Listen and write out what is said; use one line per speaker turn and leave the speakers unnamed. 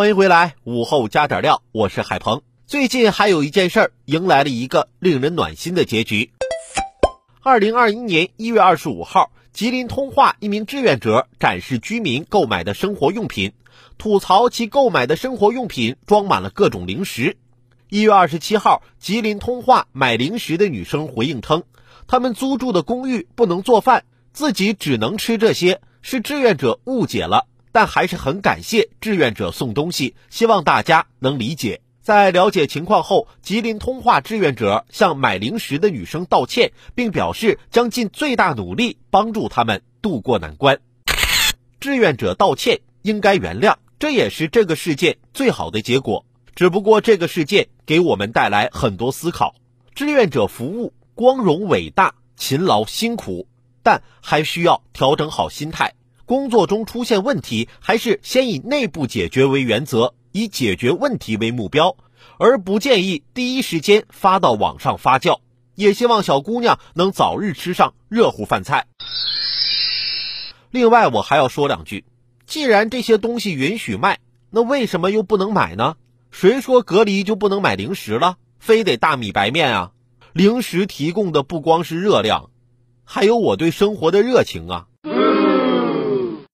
欢迎回来，午后加点料，我是海鹏。最近还有一件事儿，迎来了一个令人暖心的结局。二零二一年一月二十五号，吉林通化一名志愿者展示居民购买的生活用品，吐槽其购买的生活用品装满了各种零食。一月二十七号，吉林通化买零食的女生回应称，他们租住的公寓不能做饭，自己只能吃这些，是志愿者误解了。但还是很感谢志愿者送东西，希望大家能理解。在了解情况后，吉林通化志愿者向买零食的女生道歉，并表示将尽最大努力帮助他们渡过难关。志愿者道歉应该原谅，这也是这个事件最好的结果。只不过这个事件给我们带来很多思考：志愿者服务光荣伟大，勤劳辛苦，但还需要调整好心态。工作中出现问题，还是先以内部解决为原则，以解决问题为目标，而不建议第一时间发到网上发酵。也希望小姑娘能早日吃上热乎饭菜。另外，我还要说两句：既然这些东西允许卖，那为什么又不能买呢？谁说隔离就不能买零食了？非得大米白面啊？零食提供的不光是热量，还有我对生活的热情啊！